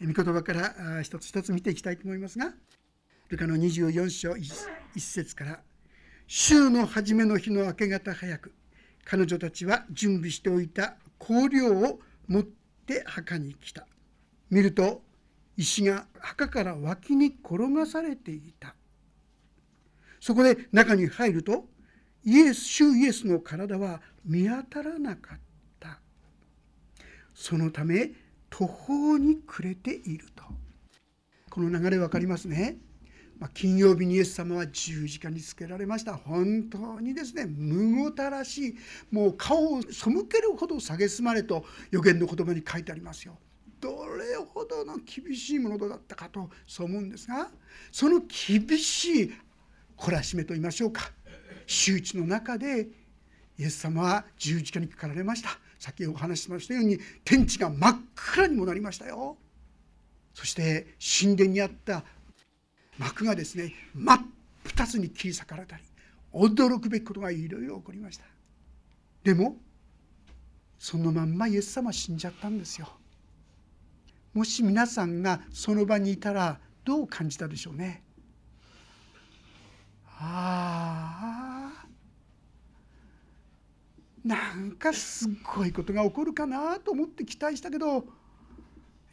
御言葉から一つ一つ見ていきたいと思いますがルカの24章1節から「週の初めの日の明け方早く彼女たちは準備しておいた香料を持って墓に来た」見ると石が墓から脇に転がされていた。そこで中に入るとイエス主イエスの体は見当たらなかった。そのため途方に暮れていると。この流れ分かりますね、まあ、金曜日にイエス様は十字架につけられました。本当にですねむごたらしい。もう顔を背けるほど蔑まれと予言の言葉に書いてありますよ。どれほどの厳しいものだったかとそう思うんですがその厳しい懲らしめと言いましょうか。周知の中でイエス様は十字架にかかられました。先ほどお話ししましたように天地が真っ暗にもなりましたよ。そして神殿にあった幕がですね真っ二つに切り裂かれたり驚くべきことがいろいろ起こりました。でもそのまんまイエス様死んじゃったんですよ。もし皆さんがその場にいたらどう感じたでしょうね。ああなんかすっごいことが起こるかなと思って期待したけど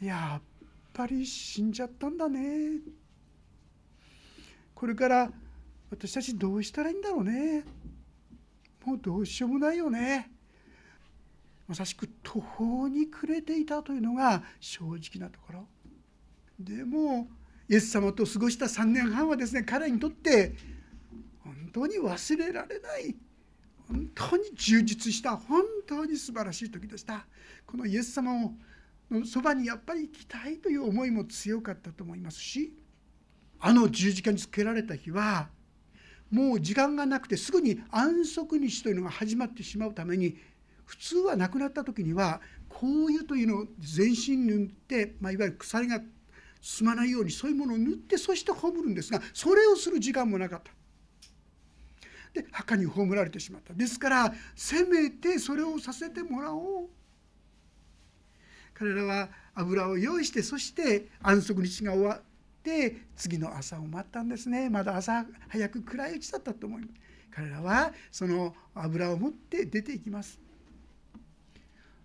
やっぱり死んじゃったんだね。これから私たちどうしたらいいんだろうね。もうどうしようもないよね。まさしく途方に暮れていたというのが正直なところ。でもイエス様と過ごした3年半はですね彼にとって本当に忘れられない本当に充実した本当に素晴らしい時でしたこのイエス様をのそばにやっぱり行きたいという思いも強かったと思いますしあの十字架につけられた日はもう時間がなくてすぐに安息日というのが始まってしまうために普通は亡くなった時には香油というのを全身に塗って、まあ、いわゆる鎖が進まないようにそういうものを塗ってそして葬るんですがそれをする時間もなかった。で墓に葬られてしまった。ですからせめてそれをさせてもらおう。彼らは油を用意してそして安息日が終わって次の朝を待ったんですね。まだ朝早く暗いうちだったと思います。彼らはその油を持って出ていきます。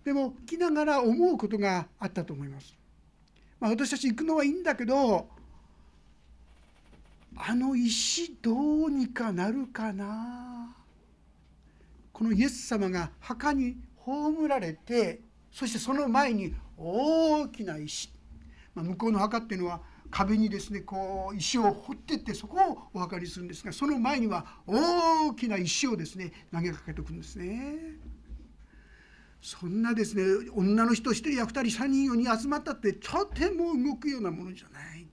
でも来ながら思うことがあったと思います、まあ、私たち行くのはいいんだけどあの石どうにかなるかな？このイエス様が墓に葬られてそしてその前に大きな石、まあ、向こうの墓っていうのは壁にですねこう石を掘ってってそこをお墓にするんですがその前には大きな石をですね投げかけておくんですね。そんなですね女の人1人や2人3人4人集まったってとても動くようなものじゃない。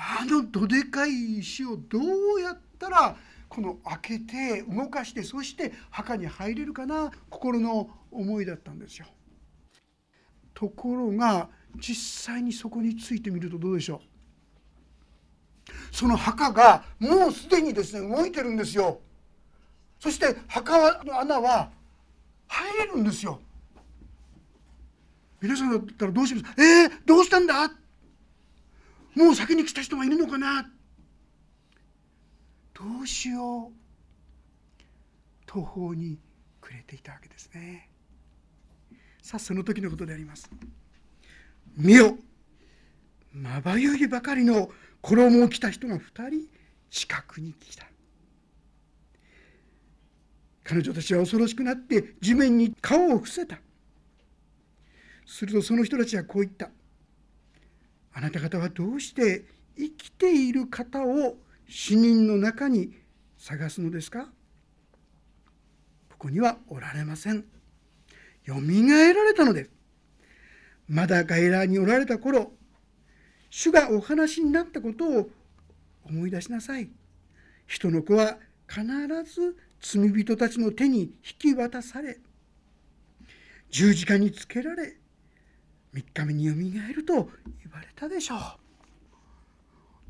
あのどでかい石をどうやったらこの開けて動かしてそして墓に入れるかな心の思いだったんですよ。ところが実際にそこについてみるとどうでしょうその墓がもうすでにですね動いてるんですよ。そして墓の穴は入れるんですよ。皆さんだったらどうします？えー、どうしたんだ？もう先に来た人がいるのかな？どうしよう。途方に暮れていたわけですね。さあその時のことであります。見よ。まばゆいばかりの衣を着た人が2人近くに来た。彼女たちは恐ろしくなって地面に顔を伏せた。するとその人たちはこう言った。あなた方はどうして生きている方を死人の中に探すのですか？ここにはおられません。よみがえられたのです。まだ外来におられた頃、主がお話になったことを思い出しなさい。人の子は必ず罪人たちの手に引き渡され、十字架につけられ、3日目によみがえると言われたでしょう。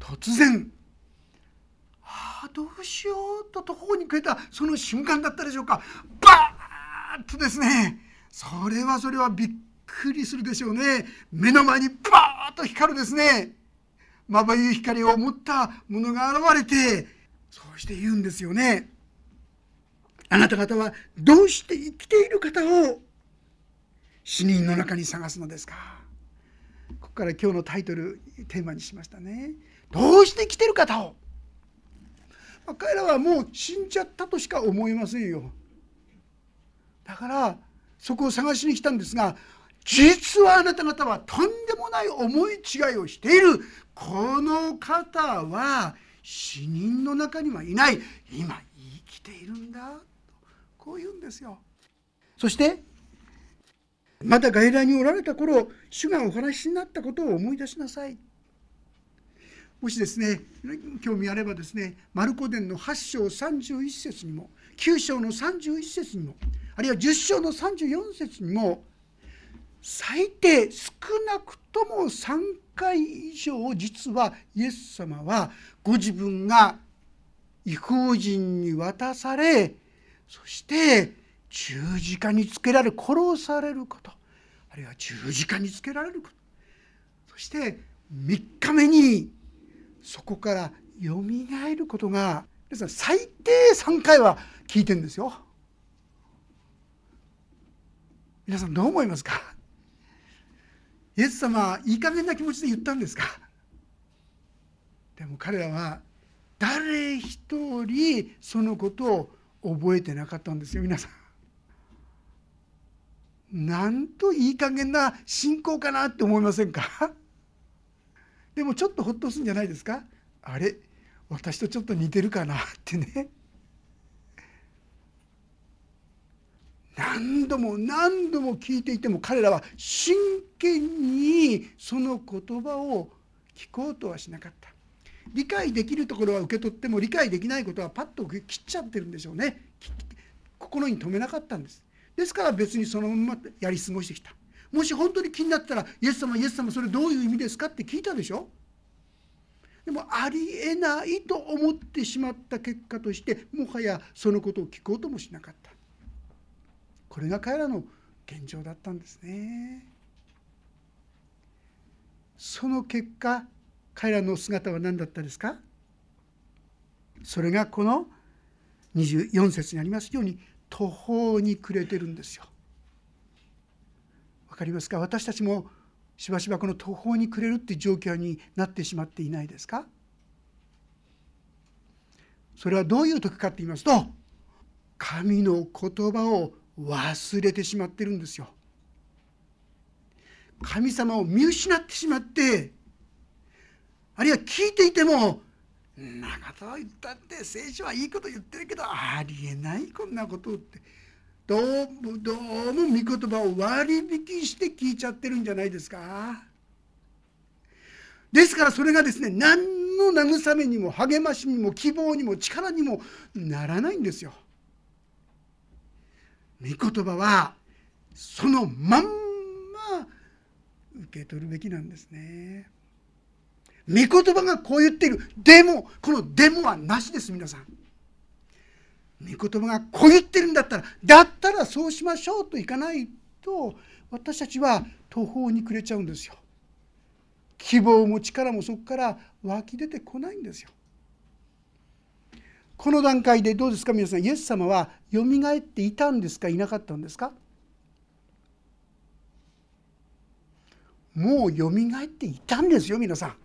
突然ああどうしようと途方に暮れたその瞬間だったでしょうか。バーッとですねそれはそれはびっくりするでしょうね。目の前にバーッと光るですね。まばゆい光を持ったものが現れてそうして言うんですよね。あなた方はどうして生きている方を死人の中に探すのですか。ここから今日のタイトルテーマにしましたね。どうして生きてる方を、まあ、彼らはもう死んじゃったとしか思いませんよ。だからそこを探しに来たんですが実はあなた方はとんでもない思い違いをしている。この方は死人の中にはいない。今生きているんだ。とこう言うんですよ。そしてまだ外来におられた頃主がお話しになったことを思い出しなさい。もしですね興味あればですねマルコ伝の8章31節にも9章の31節にもあるいは10章の34節にも最低少なくとも3回以上実はイエス様はご自分が違法人に渡されそして十字架につけられ殺されることあるいは十字架につけられることそして3日目にそこからよみがえることが皆さん最低3回は聞いてるんですよ。皆さんどう思いますか？イエス様いい加減な気持ちで言ったんですか？でも彼らは誰一人そのことを覚えてなかったんですよ皆さん。なんといい加減な信仰かなって思いませんか？でもちょっとほっとするんじゃないですか？あれ私とちょっと似てるかなってね。何度も何度も聞いていても彼らは真剣にその言葉を聞こうとはしなかった。理解できるところは受け取っても理解できないことはパッと切っちゃってるんでしょうね。心に留めなかったんです。ですから別にそのままやり過ごしてきた。もし本当に気になったら「イエス様イエス様それどういう意味ですか?」って聞いたでしょ？でもありえないと思ってしまった結果としてもはやそのことを聞こうともしなかった。これが彼らの現状だったんですね。その結果彼らの姿は何だったですか？それがこの24節にありますように途方に暮れてるんですよ。わかりますか？私たちもしばしばこの途方に暮れるっていう状況になってしまっていないですか？それはどういう時かって言いますと神の言葉を忘れてしまってるんですよ。神様を見失ってしまってあるいは聞いていても「んなこと言ったって聖書はいいこと言ってるけどありえないこんなこと」ってどうもどうも御言葉を割引して聞いちゃってるんじゃないですか？ですからそれがですね何の慰めにも励ましにも希望にも力にもならないんですよ。御言葉はそのまんま受け取るべきなんですね。御言葉がこう言っているでもこの「でも」はなしです皆さん。御言葉がこう言ってるんだったらだったらそうしましょうといかないと私たちは途方に暮れちゃうんですよ。希望も力もそこから湧き出てこないんですよ。この段階でどうですか皆さんイエス様はよみがえっていたんですかいなかったんですか？もうよみがえっていたんですよ皆さん。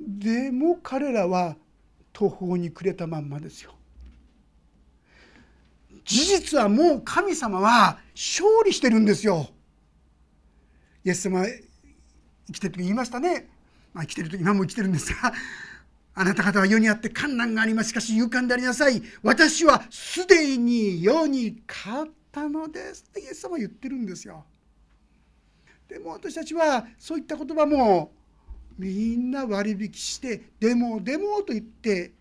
でも彼らは途方に暮れたまんまですよ。事実はもう神様は勝利してるんですよ。イエス様生きてる時言いましたね。まあ、生きてる時今も生きてるんですがあなた方は世にあって観難がありますしかし勇敢でありなさい私はすでに世に勝ったのですってイエス様は言ってるんですよ。でも私たちはそういった言葉もみんな割引してでもでもと言って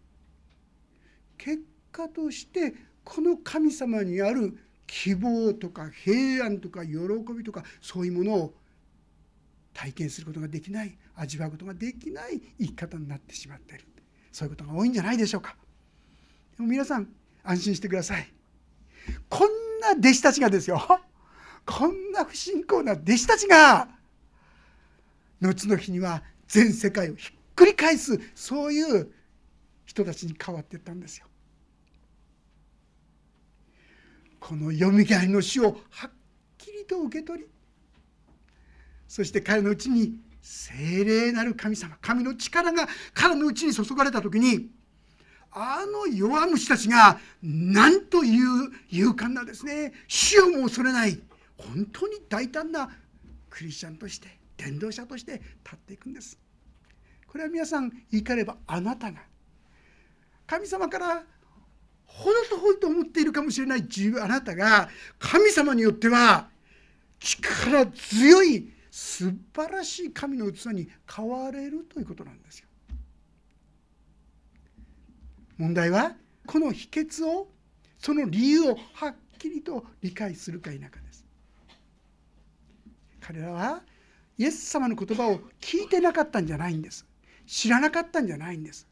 結果としてこの神様にある希望とか平安とか喜びとかそういうものを体験することができない味わうことができない生き方になってしまっている。そういうことが多いんじゃないでしょうか。でも皆さん安心してください。こんな弟子たちがですよ。こんな不信仰な弟子たちが後の日には全世界をひっくり返すそういう人たちに変わっていったんですよ。このよみがえりの死をはっきりと受け取りそして彼のうちに精霊なる神様神の力が彼のうちに注がれた時にあの弱虫たちが何という勇敢なですね死をも恐れない本当に大胆なクリスチャンとして伝道者として立っていくんですこれは皆さん言い換えればあなたが神様からほど遠いと思っているかもしれない自分あなたが神様によっては力強い素晴らしい神の器に変われるということなんですよ。問題はこの秘訣をその理由をはっきりと理解するか否かです。彼らはイエス様の言葉を聞いてなかったんじゃないんです。知らなかったんじゃないんです。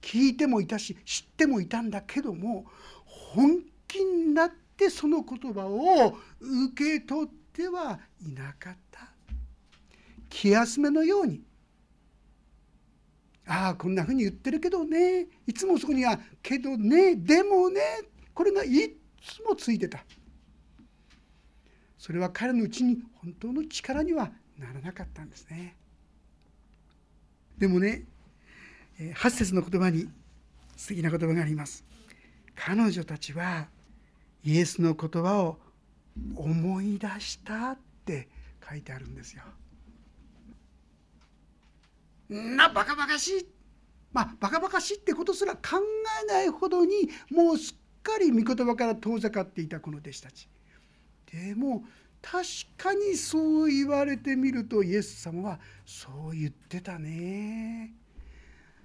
聞いてもいたし知ってもいたんだけども本気になってその言葉を受け取ってはいなかった。気休めのように。ああこんなふうに言ってるけどね。いつもそこには「けどねでもね」これがいつもついてた。それは彼のうちに本当の力にはならなかったんですねでもね8節の言葉に素敵な言葉があります彼女たちはイエスの言葉を思い出したって書いてあるんですよ。なバカバカしいまあバカバカしいってことすら考えないほどにもうすっかり御言葉から遠ざかっていたこの弟子たち。でも確かにそう言われてみるとイエス様はそう言ってたね。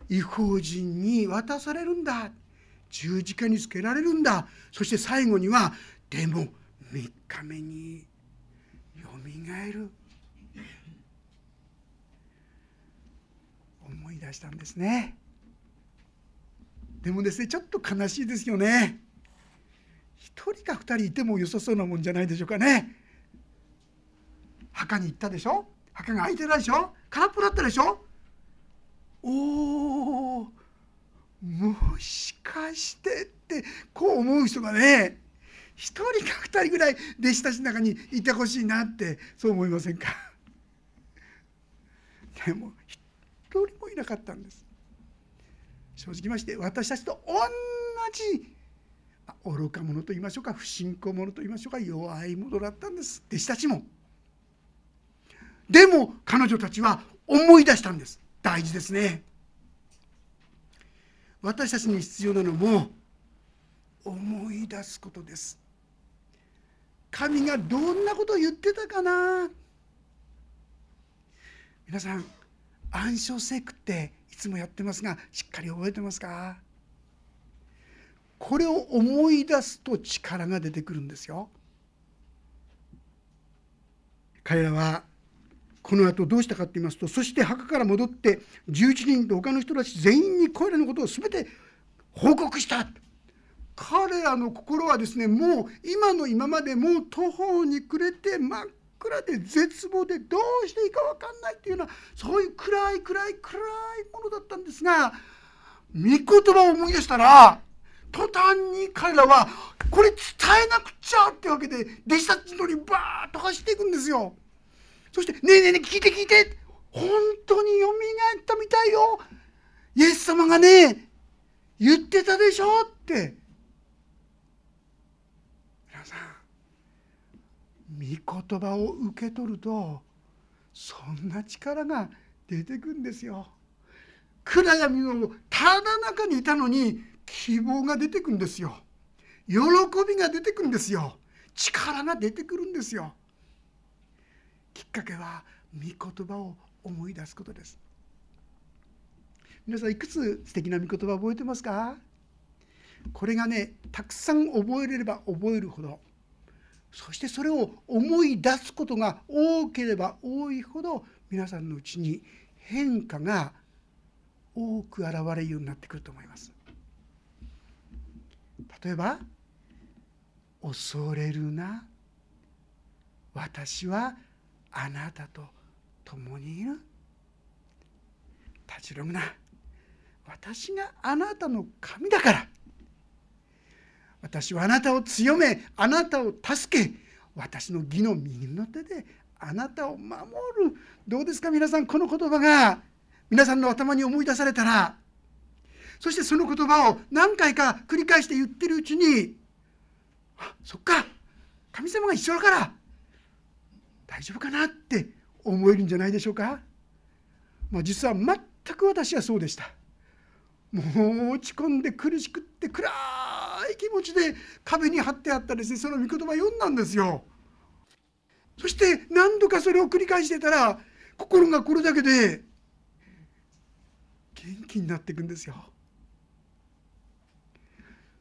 違法人に渡されるんだ。十字架につけられるんだ。そして最後にはでも3日目によみがえる。思い出したんですね。でもですねちょっと悲しいですよね。1人か2人いても良さそうなもんじゃないでしょうかね。墓に行ったでしょ？墓が開いてないでしょ？空っぽだったでしょ？おおもしかしてってこう思う人がね1人か2人ぐらい弟子たちの中にいてほしいなってそう思いませんか？でも一人もいなかったんです。正直まして私たちと同じ愚か者と言いましょうか不信仰者と言いましょうか弱い者だったんです。弟子たちも。でも彼女たちは思い出したんです。大事ですね。私たちに必要なのも思い出すことです。神がどんなことを言ってたかな。皆さん暗唱聖句っていつもやってますがしっかり覚えてますか？これを思い出すと力が出てくるんですよ。彼らはこの後どうしたかと言いますとそして墓から戻って11人と他の人たち全員にこれらのことを全て報告した彼らの心はですねもう今の今までもう途方に暮れて真っ暗で絶望でどうしていいか分かんないっていうようなそういう暗い暗い暗いものだったんですが御言葉を思い出したら途端に彼らはこれ伝えなくちゃってわけで弟子たちのにバーッと走っていくんですよ。そして「ねえねえねえ聞いて聞いて本当によみがえったみたいよイエス様がね言ってたでしょ」って皆さん御言葉を受け取るとそんな力が出てくんですよ。暗闇のただ中にいたのに希望が出てくんですよ。喜びが出てくるんですよ。力が出てくるんですよ。きっかけは御言葉を思い出すことです。皆さんいくつ素敵な御言葉を覚えてますか？これがねたくさん覚えれれば覚えるほどそしてそれを思い出すことが多ければ多いほど皆さんのうちに変化が多く現れるようになってくると思います。例えば恐れるな。私はあなたと共にいる。立ち退ぐな。私があなたの神だから。私はあなたを強めあなたを助け私の義の右の手であなたを守る。どうですか皆さんこの言葉が。皆さんの頭に思い出されたら。そしてその言葉を何回か繰り返して言ってるうちに。あそっか。神様が一緒だから。大丈夫かなって思えるんじゃないでしょうか、まあ、実は全く私はそうでした。もう落ち込んで苦しくって暗い気持ちで壁に貼ってあったですね。その御言葉読んだんですよ。そして何度かそれを繰り返してたら心がこれだけで元気になっていくんですよ。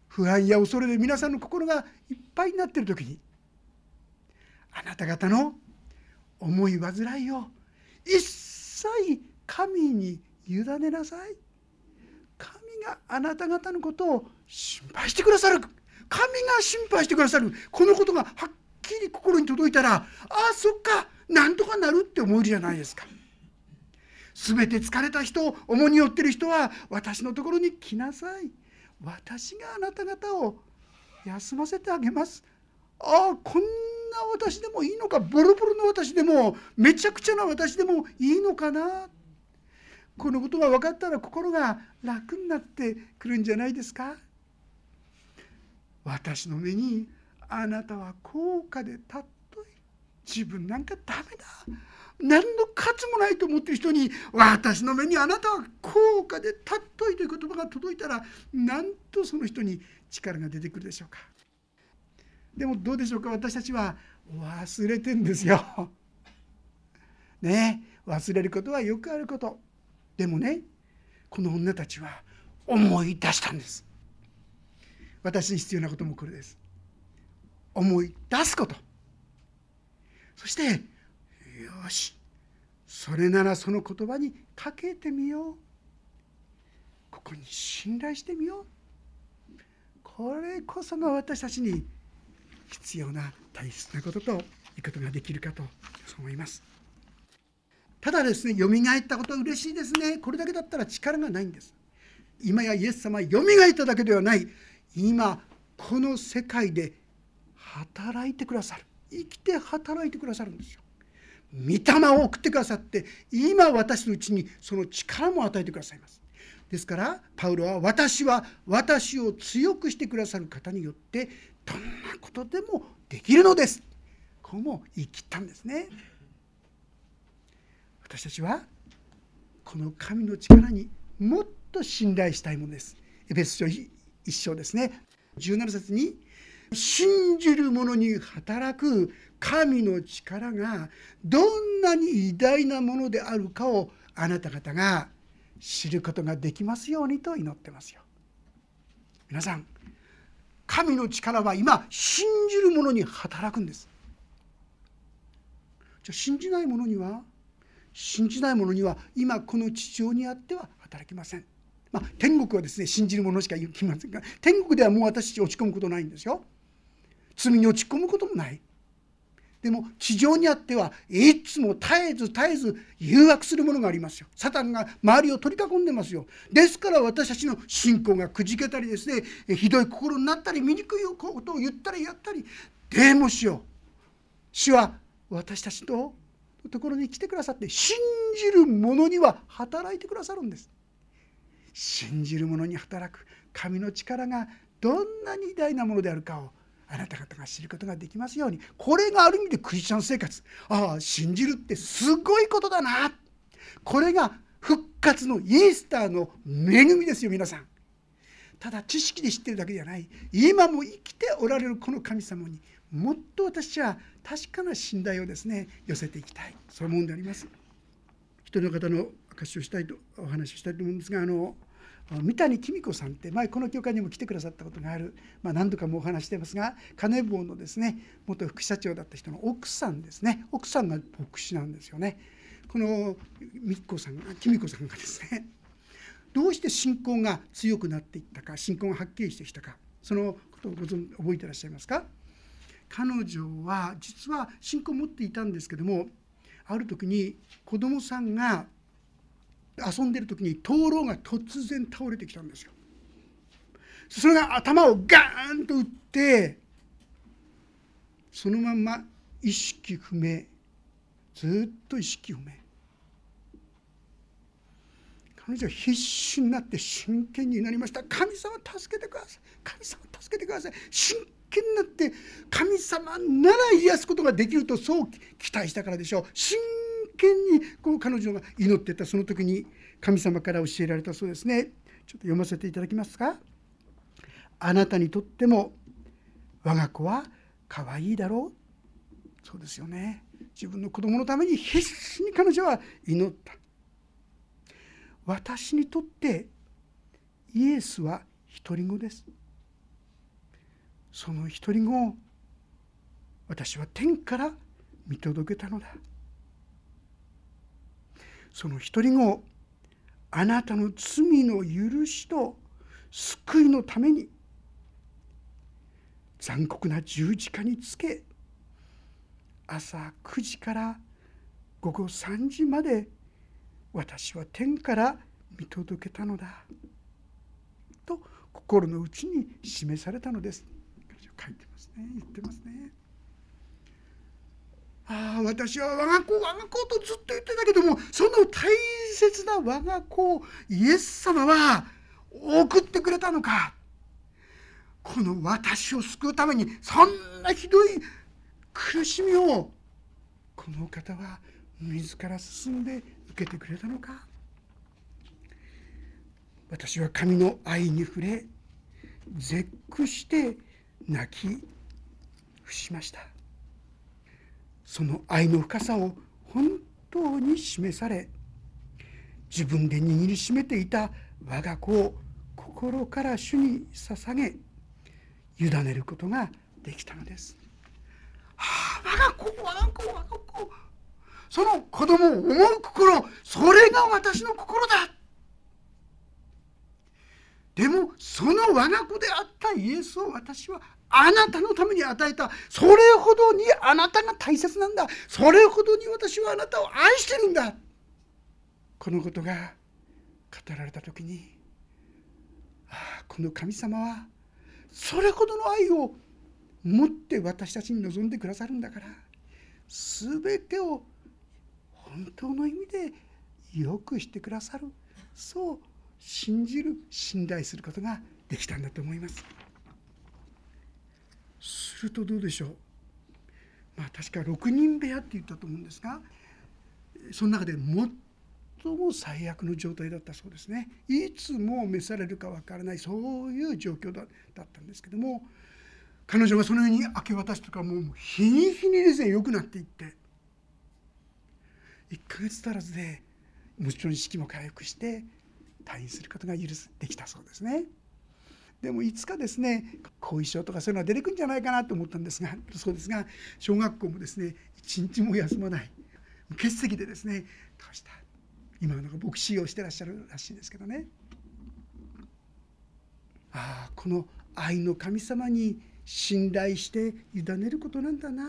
不安や恐れで皆さんの心がいっぱいになってる時にあなた方の思い煩いを。一切神に委ねなさい。神があなた方のことを心配してくださる。神が心配してくださる。このことがはっきり心に届いたらああそっかなんとかなるって思えるじゃないですか。全て疲れた人重荷を負ってる人は私のところに来なさい。私があなた方を休ませてあげます。ああこんな私でもいいのかボロボロの私でもめちゃくちゃな私でもいいのかな？このことが分かったら心が楽になってくるんじゃないですか？私の目にあなたは高価で尊い自分なんかダメだ。何の価値もないと思ってる人に私の目にあなたは高価で尊いという言葉が届いたらなんとその人に力が出てくるでしょうか？でもどうでしょうか？私たちは忘れてんですよ。ね？忘れることはよくあること。でもねこの女たちは思い出したんです。私に必要なこともこれです。思い出すこと。そしてよし。それならその言葉にかけてみよう。ここに信頼してみよう。これこそが私たちに必要な大切なことということができるかと思います。ただですねよみがえったことは嬉しいですね。これだけだったら力がないんです。今やイエス様はよみがえっただけではない。今この世界で働いてくださる。生きて働いてくださるんですよ。御霊を送ってくださって今私のうちにその力も与えてくださいます。ですからパウロは私は私を強くしてくださる方によってどんなことでもできるのですこうも言い切ったんですね私たちはこの神の力にもっと信頼したいものです。エペス書一章ですね17節に信じる者に働く神の力がどんなに偉大なものであるかをあなた方が知ることができますようにと祈ってますよ。皆さん神の力は今信じる者に働くんです。じゃあ信じない者には信じない者には今この地上にあっては働きません。まあ、天国はですね信じる者しか行きませんが天国ではもう私たち落ち込むことないんですよ。罪に落ち込むこともない。でも地上にあってはいつも絶えず絶えず誘惑するものがありますよ。サタンが周りを取り囲んでますよ。ですから私たちの信仰がくじけたりですねひどい心になったり醜いことを言ったりやったりでもしよう主は私たちとところに来てくださって信じる者には働いてくださるんです信じる者に働く神の力がどんなに偉大なものであるかをあなた方が知ることができますように。これがある意味でクリスチャン生活。ああ信じるってすごいことだな。これが復活のイースターの恵みですよ皆さん。ただ知識で知ってるだけじゃない。今も生きておられるこの神様にもっと私は確かな信頼をですね寄せていきたい。そう思うんであります。一人の方の証しをしたいとお話をしたいと思うんですがあの三谷紀美子さんって前この教会にも来てくださったことがある、まあ、何度かもお話してますが金棒のですね元副社長だった人の奥さんですね。奥さんが牧師なんですよね。この美子さん紀美子さんがですねどうして信仰が強くなっていったか信仰がはっきりしてきたかそのことをご存覚えてらっしゃいますか？彼女は実は信仰を持っていたんですけどもある時に子供さんが遊んでる時に灯籠が突然倒れてきたんですよ。それが頭をガーンと打ってそのまま意識不明ずっと意識不明。彼女は必死になって真剣になりました。神様助けてください。神様助けてください。真剣になって神様なら癒すことができるとそう期待したからでしょう。真剣にこう彼女が祈ってたその時に神様から教えられたそうですね。ちょっと読ませていただきますか？あなたにとっても我が子は可愛いだろう？そうですよね。自分の子供のために必死に彼女は祈った。私にとってイエスは独り子です。その独り子を私は天から見届けたのだ。その独り子あなたの罪の許しと救いのために残酷な十字架につけ朝9時から午後3時まで私は天から見届けたのだと心の内に示されたのです。書いてますね。言ってますね。ああ私は我が子我が子とずっと言ってたけどもその大切な我が子をイエス様は送ってくれたのか。この私を救うためにそんなひどい苦しみをこの方は自ら進んで受けてくれたのか。私は神の愛に触れ絶句して泣き伏しました。その愛の深さを本当に示され自分で握りしめていた我が子を心から主に捧げ委ねることができたのです。はあ、我が子我が子我が子その子供を思う心それが私の心だでもその我が子であったイエスを私はあなたのために与えた。それほどにあなたが大切なんだ。それほどに私はあなたを愛してるんだ。このことが語られた時にああこの神様はそれほどの愛を持って私たちに望んでくださるんだから全てを本当の意味でよくしてくださる。そう信じる信頼することができたんだと思います。するとどうでしょう？まあ確か6人部屋って言ったと思うんですがその中で最も最悪の状態だったそうですねいつも召されるかわからないそういう状況だったんですけども彼女がそのように明け渡しとかもう日に日にですね良くなっていって1ヶ月足らずでもちろん意識も回復して退院することが許すできたそうですね。でもいつかですね後遺症とかそういうのが出てくるんじゃないかなと思ったんですがそうですが小学校もですね一日も休まない。欠席でですねどうした？今のが牧師をしてらっしゃるらしいんですけどね。ああこの愛の神様に信頼して委ねることなんだな。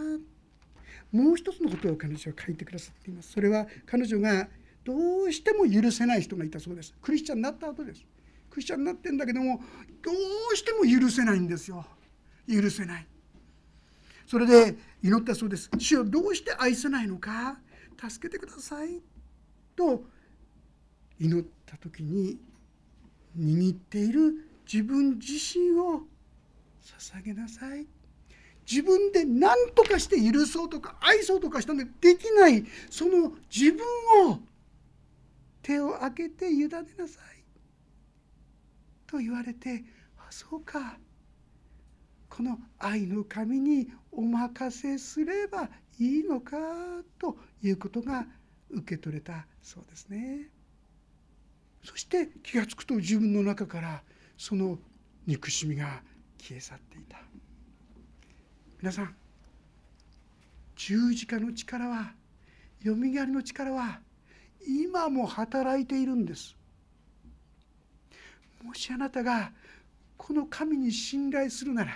もう一つのことを彼女は書いてくださっています。それは彼女がどうしても許せない人がいたそうです。クリスチャンになった後です。クリスチャンになってんだけどもどうしても許せないんですよ。許せない。それで祈ったそうです。主をどうして愛せないのか？助けてください。と祈った時に握っている自分自身を捧げなさい。自分で何とかして許そうとか愛そうとかしたのでできない。その自分を手を開けて委ねなさい。と言われてあそうか。この愛の神にお任せすればいいのかということが受け取れたそうですね。そして気が付くと自分の中からその憎しみが消え去っていた。皆さん十字架の力はよみがえりの力は今も働いているんです。もしあなたがこの神に信頼するなら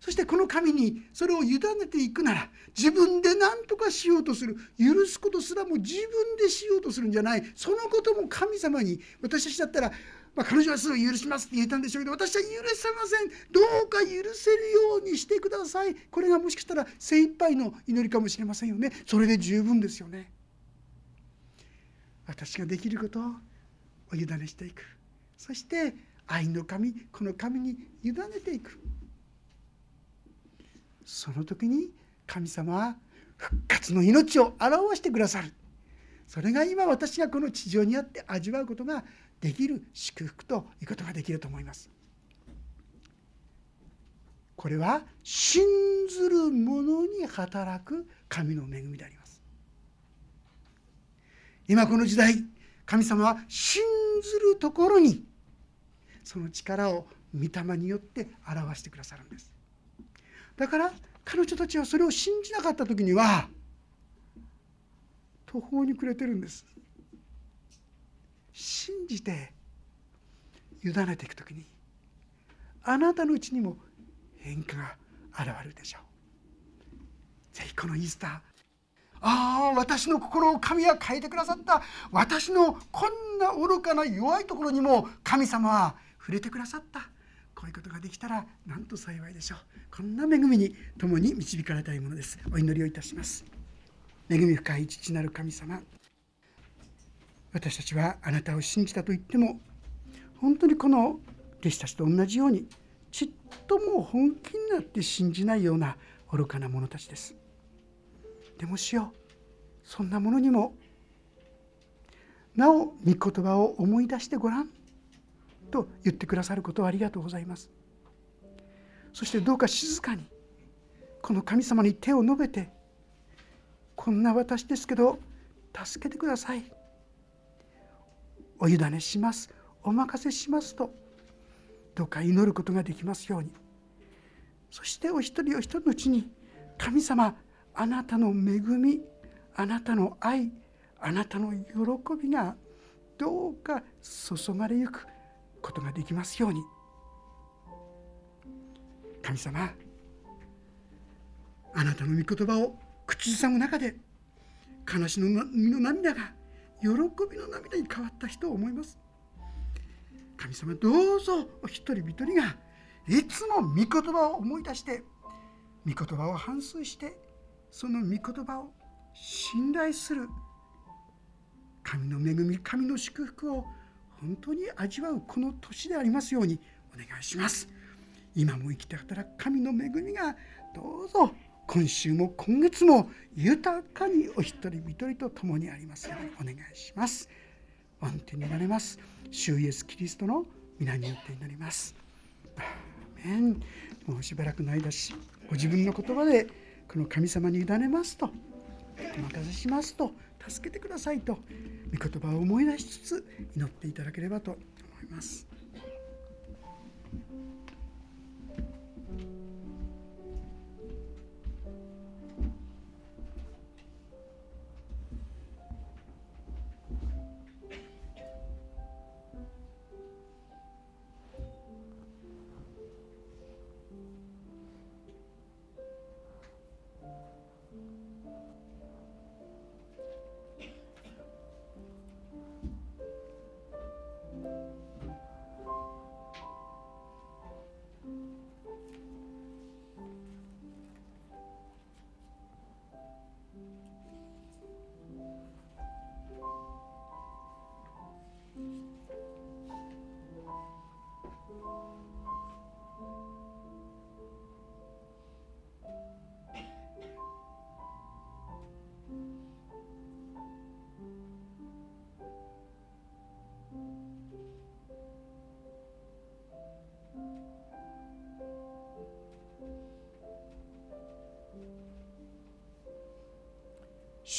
そしてこの神にそれを委ねていくなら自分で何とかしようとする許すことすらも自分でしようとするんじゃない。そのことも神様に私たちだったら、まあ、彼女はすぐ許しますって言えたんでしょうけど私は許せません。どうか許せるようにしてください。これがもしかしたら精一杯の祈りかもしれませんよね。それで十分ですよね。私ができることお委ねしていく。そして愛の神この神に委ねていく。その時に神様は復活の命を表してくださる。それが今私がこの地上にあって味わうことができる祝福ということができると思います。これは信ずる者に働く神の恵みであります。今この時代神様は信ずるところにその力を御霊によって表してくださるんです。だから彼女たちはそれを信じなかった時には途方に暮れてるんです。信じて委ねていく時にあなたのうちにも変化が現れるでしょう。ぜひこのイースターああ私の心を神は変えてくださった。私のこんな愚かな弱いところにも神様は触れてくださった。こういうことができたらなんと幸いでしょう。こんな恵みに共に導かれたいものです。お祈りをいたします。恵み深い父なる神様。私たちはあなたを信じたと言っても本当にこの弟子たちと同じようにちっとも本気になって信じないような愚かな者たちです。でもしよう。そんなものにも。なお御言葉を思い出してごらん。と言ってくださることをありがとうございます。そしてどうか静かに。この神様に手を述べて。こんな私ですけど助けてください。お委ねします。お任せしますと。どうか祈ることができますように。そしてお一人お一人のうちに神様あなたの恵みあなたの愛あなたの喜びがどうか注がれゆくことができますように。神様あなたの御言葉を口ずさむ中で悲しみの涙が喜びの涙に変わった人を思います。神様どうぞお一人一人がいつも御言葉を思い出して御言葉を反芻してその御言葉を信頼する神の恵み神の祝福を本当に味わうこの年でありますようにお願いします。今も生きて働く神の恵みがどうぞ今週も今月も豊かにお一人一人と共にありますようにお願いします。安定になれます。主イエスキリストの皆によって祈ります。もうしばらくの間しご自分の言葉でこの神様に委ねますとお任せしますと助けてくださいと御言葉を思い出しつつ祈っていただければと思います。